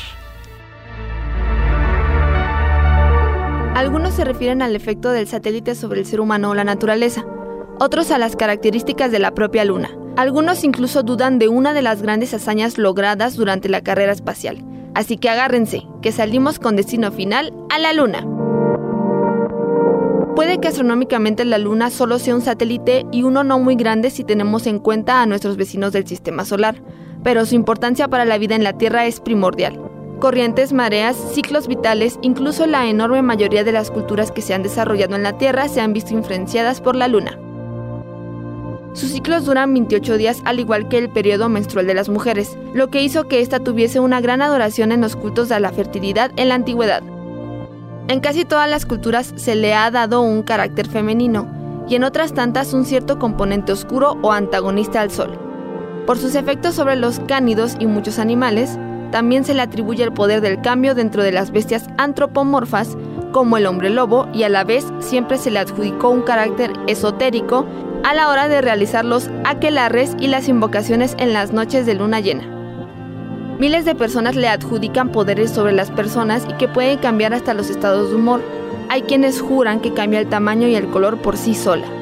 Algunos se refieren al efecto del satélite sobre el ser humano o la naturaleza, otros a las características de la propia Luna. Algunos incluso dudan de una de las grandes hazañas logradas durante la carrera espacial. Así que agárrense, que salimos con destino final a la Luna. Puede que astronómicamente la Luna solo sea un satélite y uno no muy grande si tenemos en cuenta a nuestros vecinos del Sistema Solar, pero su importancia para la vida en la Tierra es primordial corrientes, mareas, ciclos vitales, incluso la enorme mayoría de las culturas que se han desarrollado en la Tierra se han visto influenciadas por la Luna. Sus ciclos duran 28 días al igual que el periodo menstrual de las mujeres, lo que hizo que ésta tuviese una gran adoración en los cultos de la fertilidad en la antigüedad. En casi todas las culturas se le ha dado un carácter femenino, y en otras tantas un cierto componente oscuro o antagonista al sol. Por sus efectos sobre los cánidos y muchos animales, también se le atribuye el poder del cambio dentro de las bestias antropomorfas, como el hombre lobo, y a la vez siempre se le adjudicó un carácter esotérico a la hora de realizar los aquelarres y las invocaciones en las noches de luna llena. Miles de personas le adjudican poderes sobre las personas y que pueden cambiar hasta los estados de humor. Hay quienes juran que cambia el tamaño y el color por sí sola.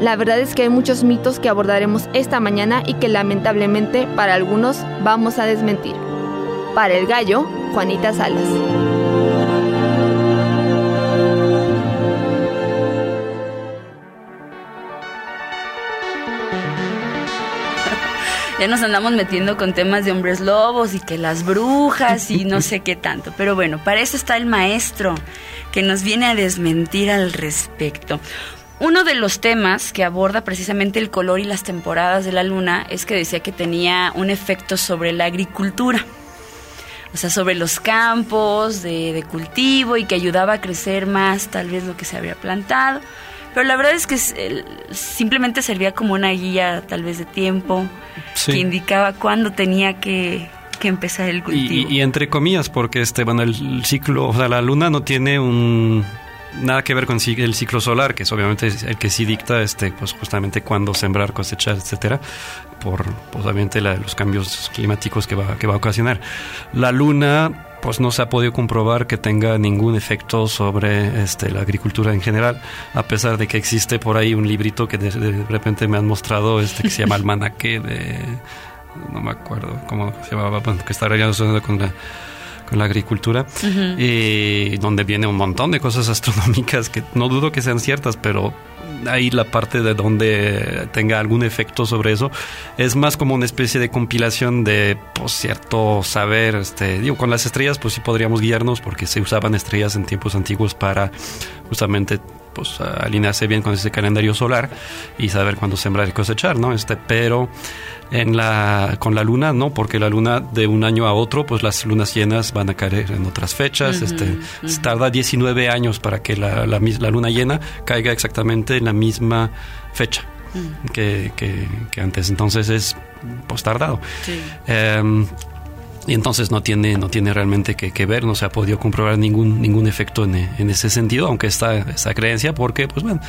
La verdad es que hay muchos mitos que abordaremos esta mañana y que lamentablemente para algunos vamos a desmentir. Para el gallo, Juanita Salas. ya nos andamos metiendo con temas de hombres lobos y que las brujas y no sé qué tanto. Pero bueno, para eso está el maestro que nos viene a desmentir al respecto. Uno de los temas que aborda precisamente el color y las temporadas de la luna es que decía que tenía un efecto sobre la agricultura, o sea, sobre los campos de, cultivo y que ayudaba a crecer más tal vez lo que se había plantado. Pero la verdad es que simplemente servía como una guía tal vez de tiempo que indicaba cuándo tenía que, empezar el cultivo. Y, entre comillas, porque este, bueno, el ciclo, o sea, la luna no tiene un nada que ver con el ciclo solar, que es obviamente el que sí dicta este, pues justamente cuándo sembrar, cosechar, etcétera, por pues, obviamente los cambios climáticos que va, que va a ocasionar. La luna pues no se ha podido comprobar que tenga ningún efecto sobre este, la agricultura en general, a pesar de que existe por ahí un librito que de, repente me han mostrado este que se llama Almanaque de no me acuerdo cómo se llamaba, que está relacionado con la la agricultura, y donde viene un montón de cosas astronómicas que no dudo que sean ciertas, pero ahí la parte de donde tenga algún efecto sobre eso es más como una especie de compilación de pues, cierto saber este digo con las estrellas pues sí podríamos guiarnos porque se usaban estrellas en tiempos antiguos para justamente pues alinearse bien con ese calendario solar y saber cuándo sembrar y cosechar, ¿no? Este, pero en la con la luna no, porque la luna de un año a otro, pues las lunas llenas van a caer en otras fechas, este, tarda 19 años para que la, la, la, luna llena caiga exactamente en la misma fecha. Que, que, que, antes entonces es pues tardado sí. eh, y entonces no tiene, no tiene realmente que, que, ver, no se ha podido comprobar ningún, ningún efecto en, en ese sentido, aunque está esa creencia, porque, pues bueno,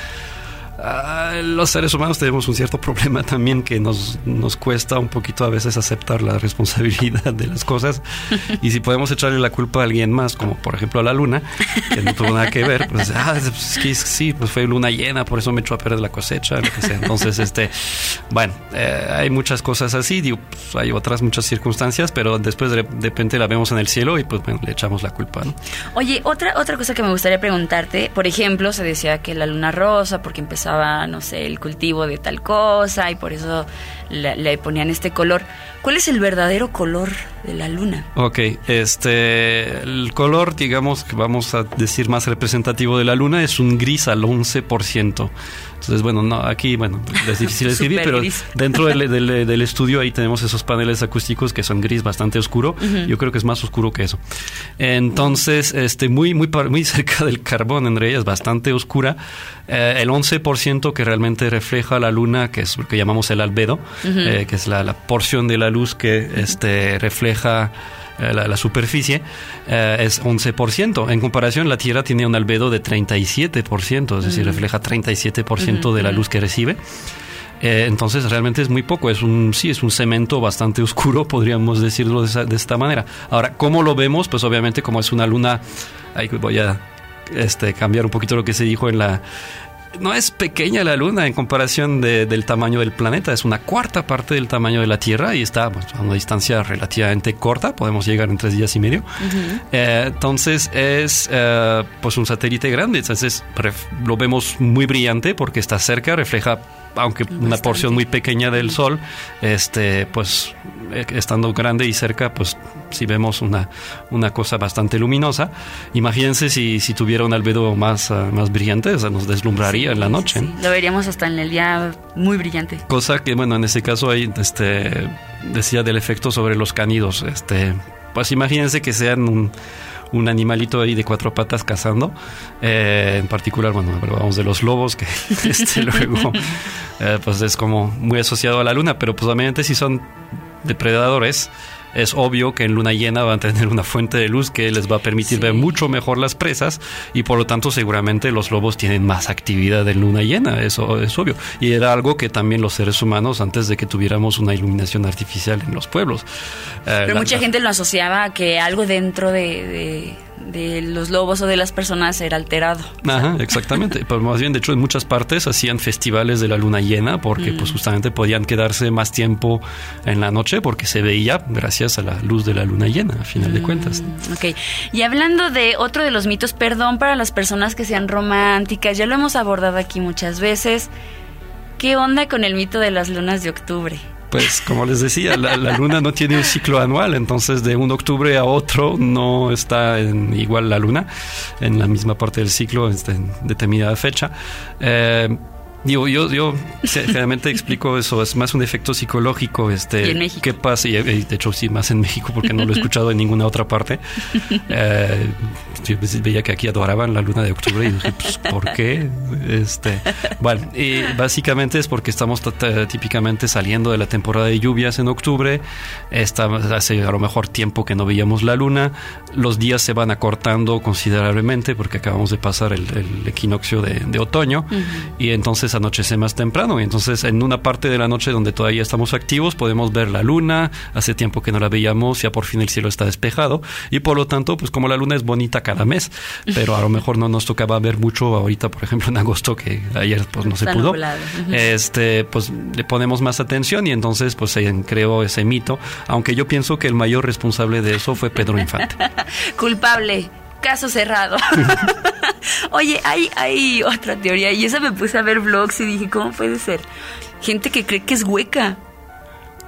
uh, los seres humanos tenemos un cierto problema también que nos, nos cuesta un poquito a veces aceptar la responsabilidad de las cosas. Y si podemos echarle la culpa a alguien más, como por ejemplo a la luna, que no tuvo nada que ver, pues, ah, pues que sí, pues fue luna llena, por eso me echó a perder la cosecha, lo que sea. Entonces, este, bueno, eh, hay muchas cosas así, digo, pues, hay otras muchas circunstancias, pero después de, de, repente la vemos en el cielo y pues bueno, le echamos la culpa. ¿no? Oye, otra, otra cosa que me gustaría preguntarte, por ejemplo, se decía que la luna rosa, porque empezaba, no sé, el cultivo de tal cosa y por eso le, le ponían este color. ¿Cuál es el verdadero color de la luna? Ok, este, el color, digamos, que vamos a decir más representativo de la luna es un gris al 11%. Entonces, bueno, no, aquí, bueno, es difícil escribir, pero dentro del, del, del, estudio ahí tenemos esos paneles acústicos que son gris bastante oscuro. Uh -huh. Yo creo que es más oscuro que eso. Entonces, este, muy, muy, muy cerca del carbón, en realidad es bastante oscura. Eh, el 11% que realmente refleja la luna, que es lo que llamamos el albedo, uh -huh. eh, que es la, la, porción de la luz que este, refleja la, la, superficie eh, es 11%. En comparación, la Tierra tiene un albedo de 37%, es decir, refleja 37% de la luz que recibe. Eh, entonces realmente es muy poco, es un sí, es un cemento bastante oscuro, podríamos decirlo de, esa, de, esta manera. Ahora, ¿cómo lo vemos? Pues obviamente como es una luna, ahí voy a este, cambiar un poquito lo que se dijo en la no es pequeña la Luna en comparación de, del tamaño del planeta, es una cuarta parte del tamaño de la Tierra y está pues, a una distancia relativamente corta, podemos llegar en tres días y medio. Uh -huh. eh, entonces es eh, pues un satélite grande, entonces lo vemos muy brillante porque está cerca, refleja aunque Bastante. una porción muy pequeña del sol, este, pues estando grande y cerca, pues si vemos una, una cosa bastante luminosa. Imagínense si, si tuviera un albedo más, uh, más brillante, o sea, nos deslumbraría sí, en la noche. Sí, Lo veríamos hasta en el día muy brillante. Cosa que, bueno, en ese caso ahí este, decía del efecto sobre los canidos. Este, pues imagínense que sean un un animalito ahí de cuatro patas cazando. Eh, en particular, bueno, hablábamos de los lobos, que este, luego eh, pues es como muy asociado a la luna, pero pues obviamente si son depredadores, es obvio que en luna llena van a tener una fuente de luz que les va a permitir sí. ver mucho mejor las presas y por lo tanto seguramente los lobos tienen más actividad en luna llena, eso es obvio. Y era algo que también los seres humanos, antes de que tuviéramos una iluminación artificial en los pueblos. Eh, Pero mucha la, gente lo asociaba a que algo dentro de, de de los lobos o de las personas era alterado. Ajá, exactamente. Pero más bien, de hecho, en muchas partes hacían festivales de la luna llena porque mm. pues justamente podían quedarse más tiempo en la noche porque se veía gracias a la luz de la luna llena, a final mm. de cuentas. Ok. Y hablando de otro de los mitos, perdón para las personas que sean románticas, ya lo hemos abordado aquí muchas veces. ¿Qué onda con el mito de las lunas de octubre? Pues como les decía, la, luna no tiene un ciclo anual, entonces de un octubre a otro no está en igual la luna, en la misma parte del ciclo, este, en determinada fecha. Eh, Digo, yo, yo generalmente explico eso, es más un efecto psicológico. Este, ¿Y en México? ¿Qué pasa? Y de hecho, sí, más en México, porque no lo he escuchado en ninguna otra parte. Eh, yo veía que aquí adoraban la luna de octubre y dije, pues, ¿por qué? Este, bueno, y básicamente es porque estamos típicamente saliendo de la temporada de lluvias en octubre. Está, hace a lo mejor tiempo que no veíamos la luna. Los días se van acortando considerablemente porque acabamos de pasar el, el equinoccio de, de otoño. Uh -huh. Y entonces entonces anochece más temprano. Y entonces en una parte de la noche donde todavía estamos activos podemos ver la luna, hace tiempo que no la veíamos, ya por fin el cielo está despejado y por lo tanto, pues como la luna es bonita cada mes, pero a lo mejor no nos tocaba ver mucho ahorita, por ejemplo, en agosto, que ayer pues no se pudo, nublado. Este, pues le ponemos más atención y entonces pues se creó ese mito, aunque yo pienso que el mayor responsable de eso fue Pedro Infante. Culpable. Caso cerrado. Oye, hay, hay otra teoría. Y esa me puse a ver vlogs y dije, ¿cómo puede ser? Gente que cree que es hueca.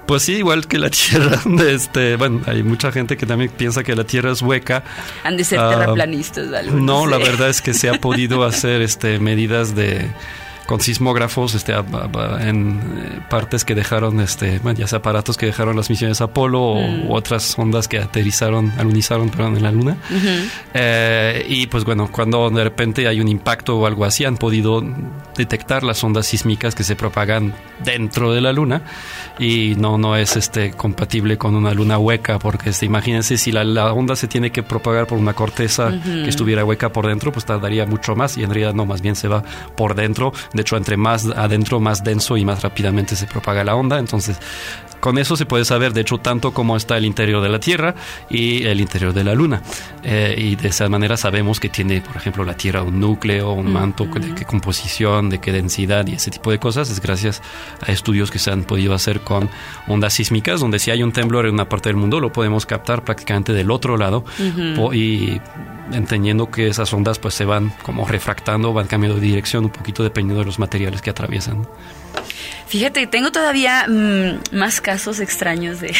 Pues sí, igual que la Tierra, este, bueno, hay mucha gente que también piensa que la Tierra es hueca. Han de ser terraplanistas. o algo, No, la sé. verdad es que se ha podido hacer este medidas de con sismógrafos este, a- a- en eh, partes que dejaron, este, bueno, ya sea aparatos que dejaron las misiones Apolo o Mm. u otras ondas que aterrizaron, alunizaron, perdón, en la Luna. Eh, y pues bueno, cuando de repente hay un impacto o algo así, han podido detectar las ondas sísmicas que se propagan dentro de la luna y no, no es este compatible con una luna hueca, porque este, imagínense si la, la onda se tiene que propagar por una corteza que estuviera hueca por dentro, pues tardaría mucho más y en realidad no, más bien se va por dentro. De hecho, entre más adentro, más denso y más rápidamente se propaga la onda. Entonces, con eso se puede saber, de hecho, tanto cómo está el interior de la Tierra y el interior de la Luna. Eh, y de esa manera sabemos que tiene, por ejemplo, la Tierra un núcleo, un manto, de qué composición, de qué densidad y ese tipo de cosas. Es gracias a estudios que se han podido hacer con ondas sísmicas, donde si hay un temblor en una parte del mundo, lo podemos captar prácticamente del otro lado y entendiendo que esas ondas pues se van como refractando, van cambiando de dirección un poquito dependiendo de los materiales que atraviesan. Fíjate, tengo todavía mm, más casos extraños de,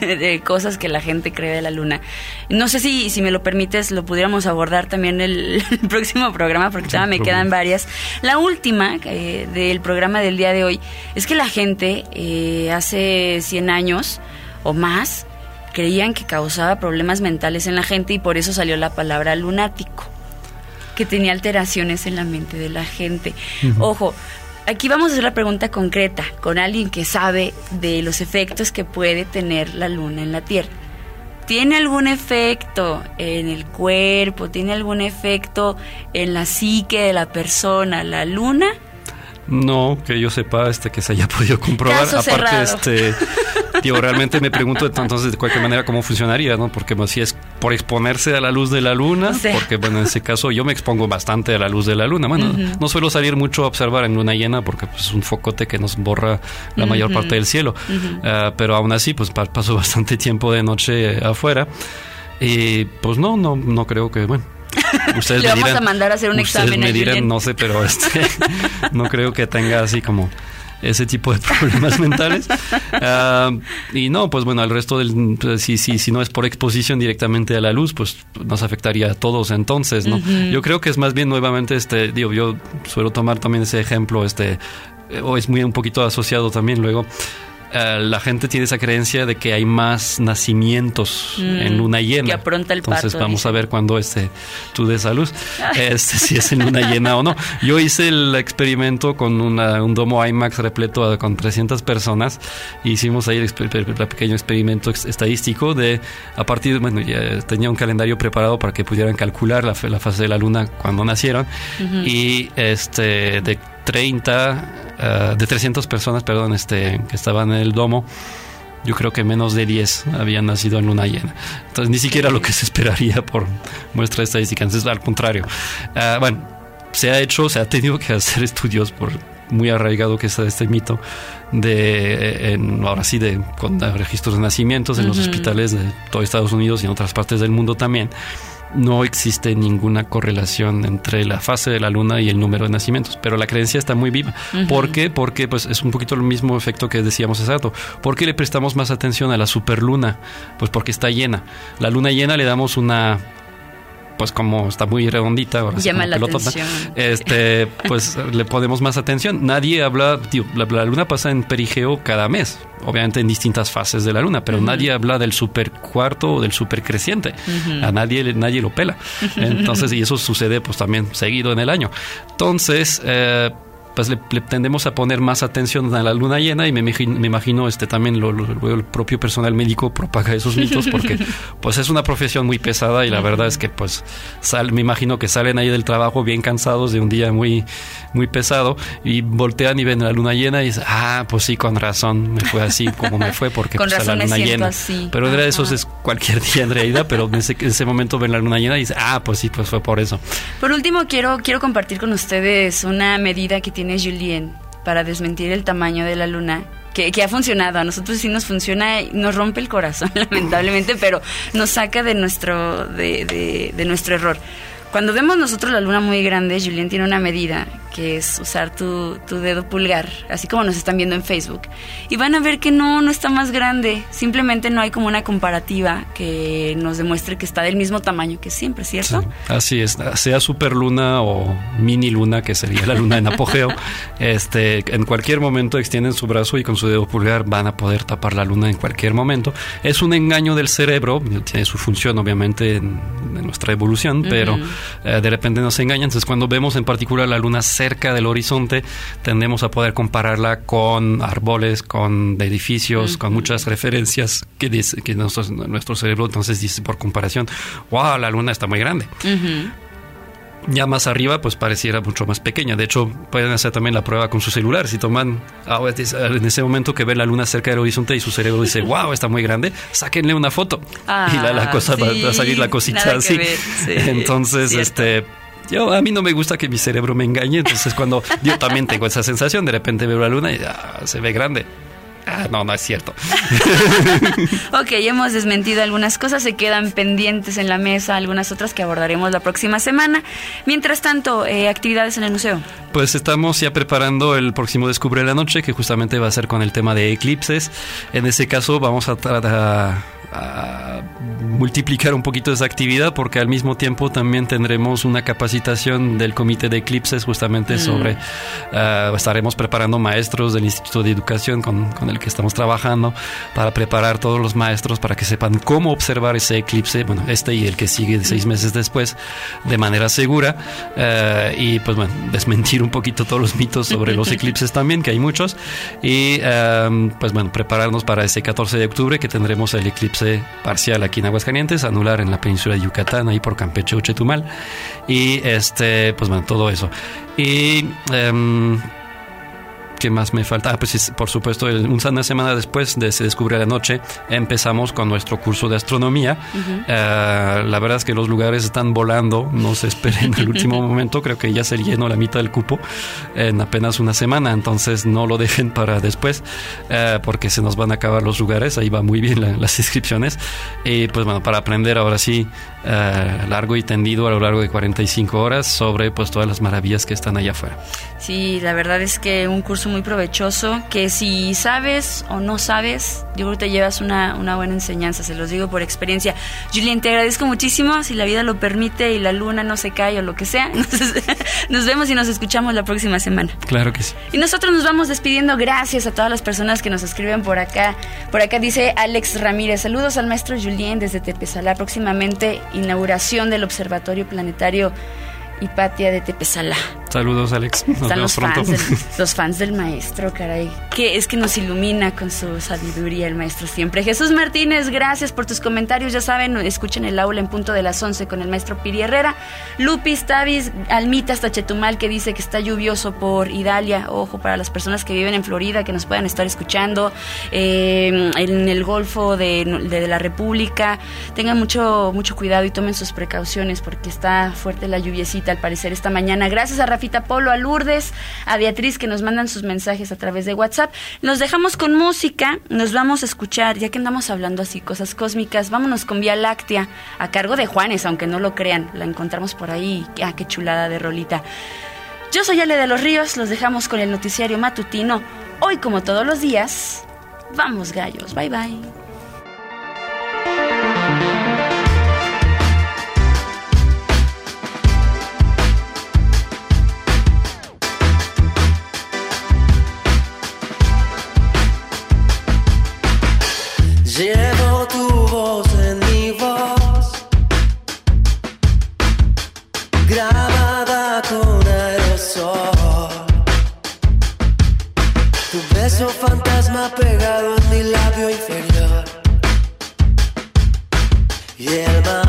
de cosas que la gente cree de la luna. No sé si, si me lo permites, lo pudiéramos abordar también el, el próximo programa, porque todavía me quedan varias. La última eh, del programa del día de hoy es que la gente eh, hace 100 años o más creían que causaba problemas mentales en la gente y por eso salió la palabra lunático que tenía alteraciones en la mente de la gente. Ujú. Ojo, aquí vamos a hacer la pregunta concreta con alguien que sabe de los efectos que puede tener la luna en la Tierra. ¿Tiene algún efecto en el cuerpo? ¿Tiene algún efecto en la psique de la persona? ¿La luna? No, que yo sepa, este, que se haya podido comprobar. Caso Aparte, cerrado. este, digo, realmente me pregunto entonces de cualquier manera cómo funcionaría, ¿no? Porque pues, si es por exponerse a la luz de la luna, porque bueno, en ese caso yo me expongo bastante a la luz de la luna. Bueno, no suelo salir mucho a observar en luna llena porque pues, es un focote que nos borra la mayor parte del cielo. Ah, pero aún así, pues pa- paso bastante tiempo de noche afuera. Y pues no, no, no creo que, bueno. Ustedes Le me vamos dirán, a mandar a hacer un examen me dirán, no sé, pero este, no creo que tenga así como ese tipo de problemas mentales. Ah, y no, pues bueno, al resto del, pues, si, si, si no es por exposición directamente a la luz, pues nos afectaría a todos entonces, ¿no? Yo creo que es más bien nuevamente, este, digo, yo suelo tomar también ese ejemplo, este, eh, o es muy un poquito asociado también luego. Eh, la gente tiene esa creencia de que hay más nacimientos Mm, en luna llena. que apronta el Entonces vamos a ver cuándo este, tú des a luz, Ay. este, si es en luna llena o no. Yo hice el experimento con una- un domo IMAX repleto a- con 300 personas. Hicimos ahí el, pequeño experimento ex- estadístico de, a partir, bueno, ya tenía un calendario preparado para que pudieran calcular la, fase de la luna cuando nacieron. Y este, de 30, ah, de 300 personas, perdón, este, que estaban en el domo. Yo creo que menos de 10 habían nacido en luna llena. Entonces, ni siquiera lo que se esperaría por muestra estadística. Entonces, al contrario. Ah, bueno, se ha hecho, se ha tenido que hacer estudios por muy arraigado que está este mito de, en, ahora sí, de con registros de nacimientos en los hospitales de todo Estados Unidos y en otras partes del mundo también. No existe ninguna correlación entre la fase de la luna y el número de nacimientos, pero la creencia está muy viva. ¿Por qué? Porque pues, es un poquito el mismo efecto que decíamos hace rato. ¿Por qué le prestamos más atención a la superluna? Pues porque está llena. La luna llena le damos una pues como está muy redondita, ahora Llama la pelotota, atención. este, pues le ponemos más atención. Nadie habla, tío, la, la luna pasa en perigeo cada mes, obviamente en distintas fases de la luna, pero nadie habla del super cuarto o del super creciente. A nadie, nadie lo pela. Entonces, y eso sucede pues también seguido en el año. Entonces, eh, pues le, le tendemos a poner más atención a la luna llena y me, imagino, me imagino este también lo, lo- el propio personal médico propaga esos mitos porque pues es una profesión muy pesada y la verdad es que pues sal- me imagino que salen ahí del trabajo bien cansados de un día muy muy pesado y voltean y ven la luna llena y dicen, ah, pues sí, con razón me fue así como me fue porque Con pues, razón la luna llena. así. Pero realidad eso es cualquier día en realidad, pero en ese, en ese momento ven la luna llena y dicen, ah, pues sí, pues fue por eso. Por último, quiero, quiero compartir con ustedes una medida que tiene Julien para desmentir el tamaño de la luna. Que, que ha funcionado, a nosotros sí nos funciona, nos rompe el corazón lamentablemente, pero nos saca de nuestro, de, de- de nuestro error. Cuando vemos nosotros la luna muy grande, Julien tiene una medida que es usar tu, tu dedo pulgar, así como nos están viendo en Facebook, y van a ver que no, no está más grande, simplemente no hay como una comparativa que nos demuestre que está del mismo tamaño que siempre, ¿cierto? Sí, así es, sea superluna o mini luna, que sería la luna en apogeo, este, en cualquier momento extienden su brazo y con su dedo pulgar van a poder tapar la luna en cualquier momento. Es un engaño del cerebro, tiene su función obviamente en, en nuestra evolución, pero eh, de repente nos engañan. Entonces cuando vemos en particular la luna cerca del horizonte, tendemos a poder compararla con árboles, con edificios, con muchas referencias que, dice, que nuestro, nuestro cerebro entonces dice por comparación, wow, la luna está muy grande. Ya más arriba, pues pareciera mucho más pequeña. De hecho, pueden hacer también la prueba con su celular. Si toman ah, es- en ese momento que ven la luna cerca del horizonte y su cerebro dice, wow, está muy grande, sáquenle una foto. Ah, y la, la cosa va- sí, va a salir la cosita así. sí, Entonces, cierto. este. Yo, a mí no me gusta que mi cerebro me engañe, entonces cuando yo también tengo esa sensación, de repente veo la luna y ah, se ve grande. Ah, no, no es cierto. Ok, hemos desmentido algunas cosas, se quedan pendientes en la mesa, algunas otras que abordaremos la próxima semana. Mientras tanto, eh, actividades en el museo. Pues estamos ya preparando el próximo Descubre la Noche, que justamente va a ser con el tema de eclipses. En ese caso vamos a, a- a multiplicar un poquito esa actividad porque al mismo tiempo también tendremos una capacitación del Comité de Eclipses justamente Mm. sobre... ah, estaremos preparando maestros del Instituto de Educación con, con el que estamos trabajando para preparar todos los maestros para que sepan cómo observar ese eclipse, bueno, este y el que sigue seis meses después, de manera segura eh, y pues bueno, desmentir un poquito todos los mitos sobre los eclipses también, que hay muchos, y eh, pues bueno, prepararnos para ese 14 de octubre que tendremos el eclipse parcial aquí en Aguascalientes, anular en la península de Yucatán, ahí por Campeche Chetumal, y este, pues bueno, todo eso. Y... em, ¿Qué más me falta? Ah, pues por supuesto, una semana después de Se Descubre la Noche empezamos con nuestro curso de astronomía. Eh, la verdad es que los lugares están volando, no se esperen al último momento, creo que ya se llenó la mitad del cupo en apenas una semana, entonces no lo dejen para después eh, porque se nos van a acabar los lugares, ahí va muy bien la- las inscripciones. Y pues bueno, para aprender ahora sí eh, largo y tendido a lo largo de 45 horas sobre pues todas las maravillas que están allá afuera. Sí, la verdad es que un curso muy provechoso, que si sabes o no sabes, yo creo que te llevas una, una buena enseñanza, se los digo por experiencia. Julien, te agradezco muchísimo, si la vida lo permite y la luna no se cae o lo que sea, nos, nos vemos y nos escuchamos la próxima semana. Claro que sí. Y nosotros nos vamos despidiendo. Gracias a todas las personas que nos escriben por acá. Por acá dice Alex Ramírez. Saludos al maestro Julien desde Tepesalá. Próximamente inauguración del Observatorio Planetario Hipatia de Tepesalá. Saludos, Alex. Nos Están vemos los pronto. fans, del, los fans del maestro, caray. Que es que nos ilumina con su sabiduría el maestro siempre. Jesús Martínez, gracias por tus comentarios. Ya saben, escuchen el aula en punto de las 11 con el maestro Piri Herrera. Lupis, Tavis, Almita hasta Chetumal que dice que está lluvioso por Idalia. Ojo, para las personas que viven en Florida que nos puedan estar escuchando. eh, en el Golfo de, de la República. Tengan mucho, mucho cuidado y tomen sus precauciones porque está fuerte la lluviecita al parecer esta mañana. Gracias a Rafita Polo, a Lourdes, a Beatriz que nos mandan sus mensajes a través de WhatsApp. Nos dejamos con música, nos vamos a escuchar, ya que andamos hablando así, cosas cósmicas, vámonos con Vía Láctea, a cargo de Juanes, aunque no lo crean, la encontramos por ahí, ah, qué chulada de rolita. Yo soy Ale de los Ríos, los dejamos con el noticiario matutino. Hoy, como todos los días, vamos gallos, bye bye. pegado en mi labio inferior y el mar